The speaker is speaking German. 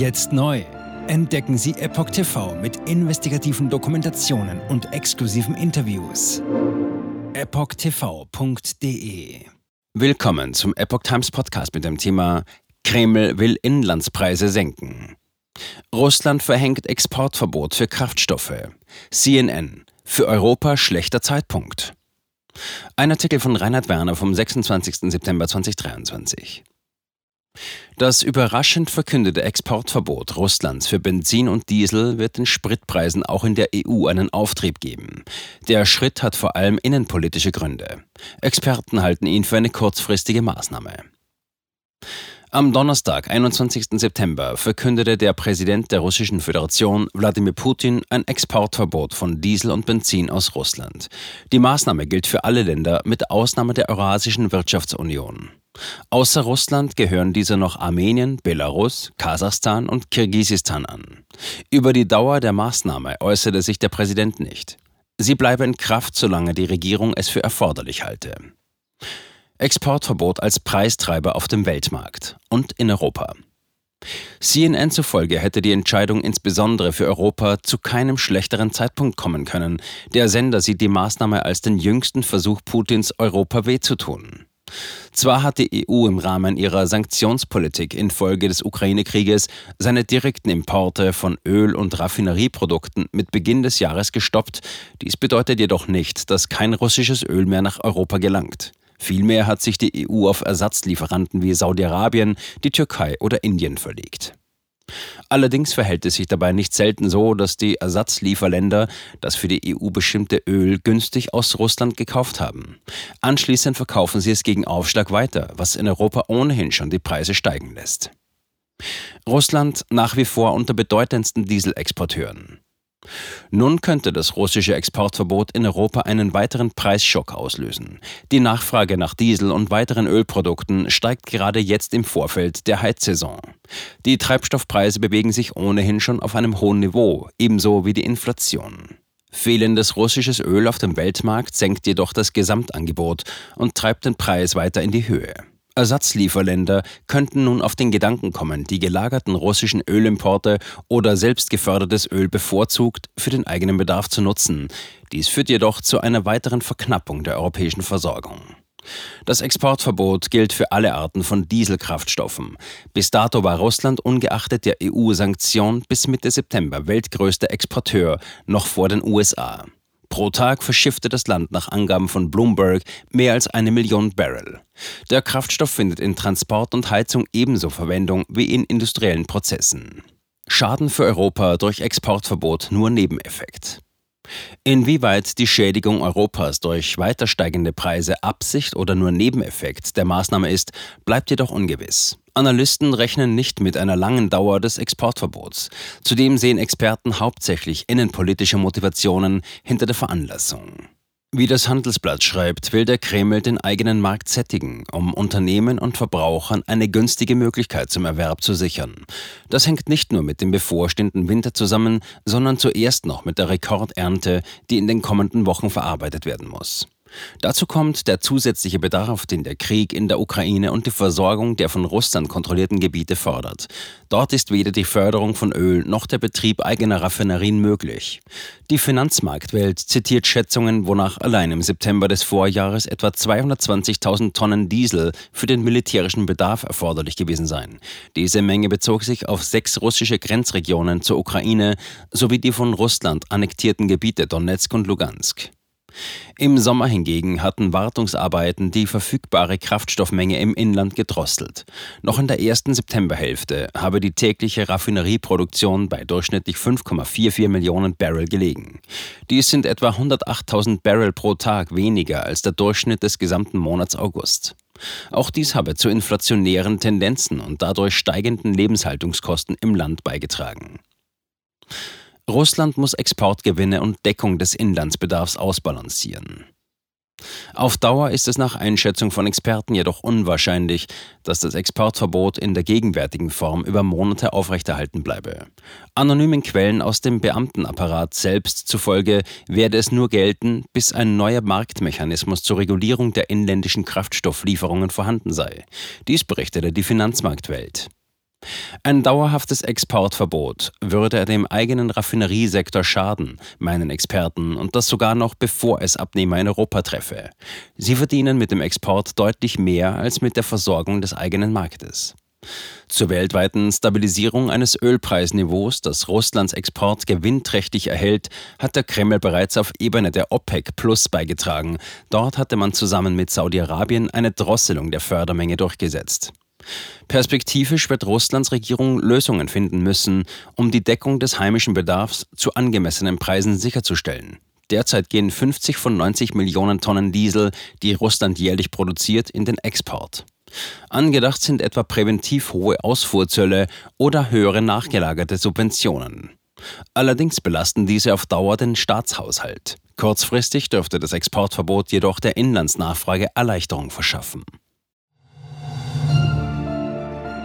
Jetzt neu. Entdecken Sie Epoch TV mit investigativen Dokumentationen und exklusiven Interviews. EpochTV.de Willkommen zum Epoch Times Podcast mit dem Thema Kreml will Inlandspreise senken. Russland verhängt Exportverbot für Kraftstoffe. CNN. Für Europa schlechter Zeitpunkt. Ein Artikel von Reinhard Werner vom 26. September 2023. Das überraschend verkündete Exportverbot Russlands für Benzin und Diesel wird den Spritpreisen auch in der EU einen Auftrieb geben. Der Schritt hat vor allem innenpolitische Gründe. Experten halten ihn für eine kurzfristige Maßnahme. Am Donnerstag, 21. September, verkündete der Präsident der Russischen Föderation, Wladimir Putin, ein Exportverbot von Diesel und Benzin aus Russland. Die Maßnahme gilt für alle Länder mit Ausnahme der Eurasischen Wirtschaftsunion. Außer Russland gehören diese noch Armenien, Belarus, Kasachstan und Kirgisistan an. Über die Dauer der Maßnahme äußerte sich der Präsident nicht. Sie bleibe in Kraft, solange die Regierung es für erforderlich halte. Exportverbot als Preistreiber auf dem Weltmarkt und in Europa. CNN zufolge hätte die Entscheidung insbesondere für Europa zu keinem schlechteren Zeitpunkt kommen können. Der Sender sieht die Maßnahme als den jüngsten Versuch Putins, Europa weh zu tun. Zwar hat die EU im Rahmen ihrer Sanktionspolitik infolge des Ukraine-Krieges seine direkten Importe von Öl- und Raffinerieprodukten mit Beginn des Jahres gestoppt, dies bedeutet jedoch nicht, dass kein russisches Öl mehr nach Europa gelangt. Vielmehr hat sich die EU auf Ersatzlieferanten wie Saudi-Arabien, die Türkei oder Indien verlegt. Allerdings verhält es sich dabei nicht selten so, dass die Ersatzlieferländer das für die EU bestimmte Öl günstig aus Russland gekauft haben. Anschließend verkaufen sie es gegen Aufschlag weiter, was in Europa ohnehin schon die Preise steigen lässt. Russland nach wie vor unter bedeutendsten Dieselexporteuren. Nun könnte das russische Exportverbot in Europa einen weiteren Preisschock auslösen. Die Nachfrage nach Diesel und weiteren Ölprodukten steigt gerade jetzt im Vorfeld der Heizsaison. Die Treibstoffpreise bewegen sich ohnehin schon auf einem hohen Niveau, ebenso wie die Inflation. Fehlendes russisches Öl auf dem Weltmarkt senkt jedoch das Gesamtangebot und treibt den Preis weiter in die Höhe. Ersatzlieferländer könnten nun auf den Gedanken kommen, die gelagerten russischen Ölimporte oder selbst gefördertes Öl bevorzugt für den eigenen Bedarf zu nutzen. Dies führt jedoch zu einer weiteren Verknappung der europäischen Versorgung. Das Exportverbot gilt für alle Arten von Dieselkraftstoffen. Bis dato war Russland ungeachtet der EU-Sanktion bis Mitte September weltgrößter Exporteur, noch vor den USA. Pro Tag verschiffte das Land nach Angaben von Bloomberg mehr als eine Million Barrel. Der Kraftstoff findet in Transport und Heizung ebenso Verwendung wie in industriellen Prozessen. Schaden für Europa durch Exportverbot nur Nebeneffekt. Inwieweit die Schädigung Europas durch weiter steigende Preise Absicht oder nur Nebeneffekt der Maßnahme ist, bleibt jedoch ungewiss. Analysten rechnen nicht mit einer langen Dauer des Exportverbots. Zudem sehen Experten hauptsächlich innenpolitische Motivationen hinter der Veranlassung. Wie das Handelsblatt schreibt, will der Kreml den eigenen Markt sättigen, um Unternehmen und Verbrauchern eine günstige Möglichkeit zum Erwerb zu sichern. Das hängt nicht nur mit dem bevorstehenden Winter zusammen, sondern zuerst noch mit der Rekordernte, die in den kommenden Wochen verarbeitet werden muss. Dazu kommt der zusätzliche Bedarf, den der Krieg in der Ukraine und die Versorgung der von Russland kontrollierten Gebiete fordert. Dort ist weder die Förderung von Öl noch der Betrieb eigener Raffinerien möglich. Die Finanzmarktwelt zitiert Schätzungen, wonach allein im September des Vorjahres etwa 220.000 Tonnen Diesel für den militärischen Bedarf erforderlich gewesen seien. Diese Menge bezog sich auf sechs russische Grenzregionen zur Ukraine sowie die von Russland annektierten Gebiete Donetsk und Lugansk. Im Sommer hingegen hatten Wartungsarbeiten die verfügbare Kraftstoffmenge im Inland gedrosselt. Noch in der ersten Septemberhälfte habe die tägliche Raffinerieproduktion bei durchschnittlich 5,44 Millionen Barrel gelegen. Dies sind etwa 108.000 Barrel pro Tag weniger als der Durchschnitt des gesamten Monats August. Auch dies habe zu inflationären Tendenzen und dadurch steigenden Lebenshaltungskosten im Land beigetragen. Russland muss Exportgewinne und Deckung des Inlandsbedarfs ausbalancieren. Auf Dauer ist es nach Einschätzung von Experten jedoch unwahrscheinlich, dass das Exportverbot in der gegenwärtigen Form über Monate aufrechterhalten bleibe. Anonymen Quellen aus dem Beamtenapparat selbst zufolge werde es nur gelten, bis ein neuer Marktmechanismus zur Regulierung der inländischen Kraftstofflieferungen vorhanden sei. Dies berichtete die Finanzmarktwelt. Ein dauerhaftes Exportverbot würde dem eigenen Raffineriesektor schaden, meinen Experten, und das sogar noch bevor es Abnehmer in Europa treffe. Sie verdienen mit dem Export deutlich mehr als mit der Versorgung des eigenen Marktes. Zur weltweiten Stabilisierung eines Ölpreisniveaus, das Russlands Export gewinnträchtig erhält, hat der Kreml bereits auf Ebene der OPEC Plus beigetragen. Dort hatte man zusammen mit Saudi-Arabien eine Drosselung der Fördermenge durchgesetzt. Perspektivisch wird Russlands Regierung Lösungen finden müssen, um die Deckung des heimischen Bedarfs zu angemessenen Preisen sicherzustellen. Derzeit gehen 50 von 90 Millionen Tonnen Diesel, die Russland jährlich produziert, in den Export. Angedacht sind etwa präventiv hohe Ausfuhrzölle oder höhere nachgelagerte Subventionen. Allerdings belasten diese auf Dauer den Staatshaushalt. Kurzfristig dürfte das Exportverbot jedoch der Inlandsnachfrage Erleichterung verschaffen.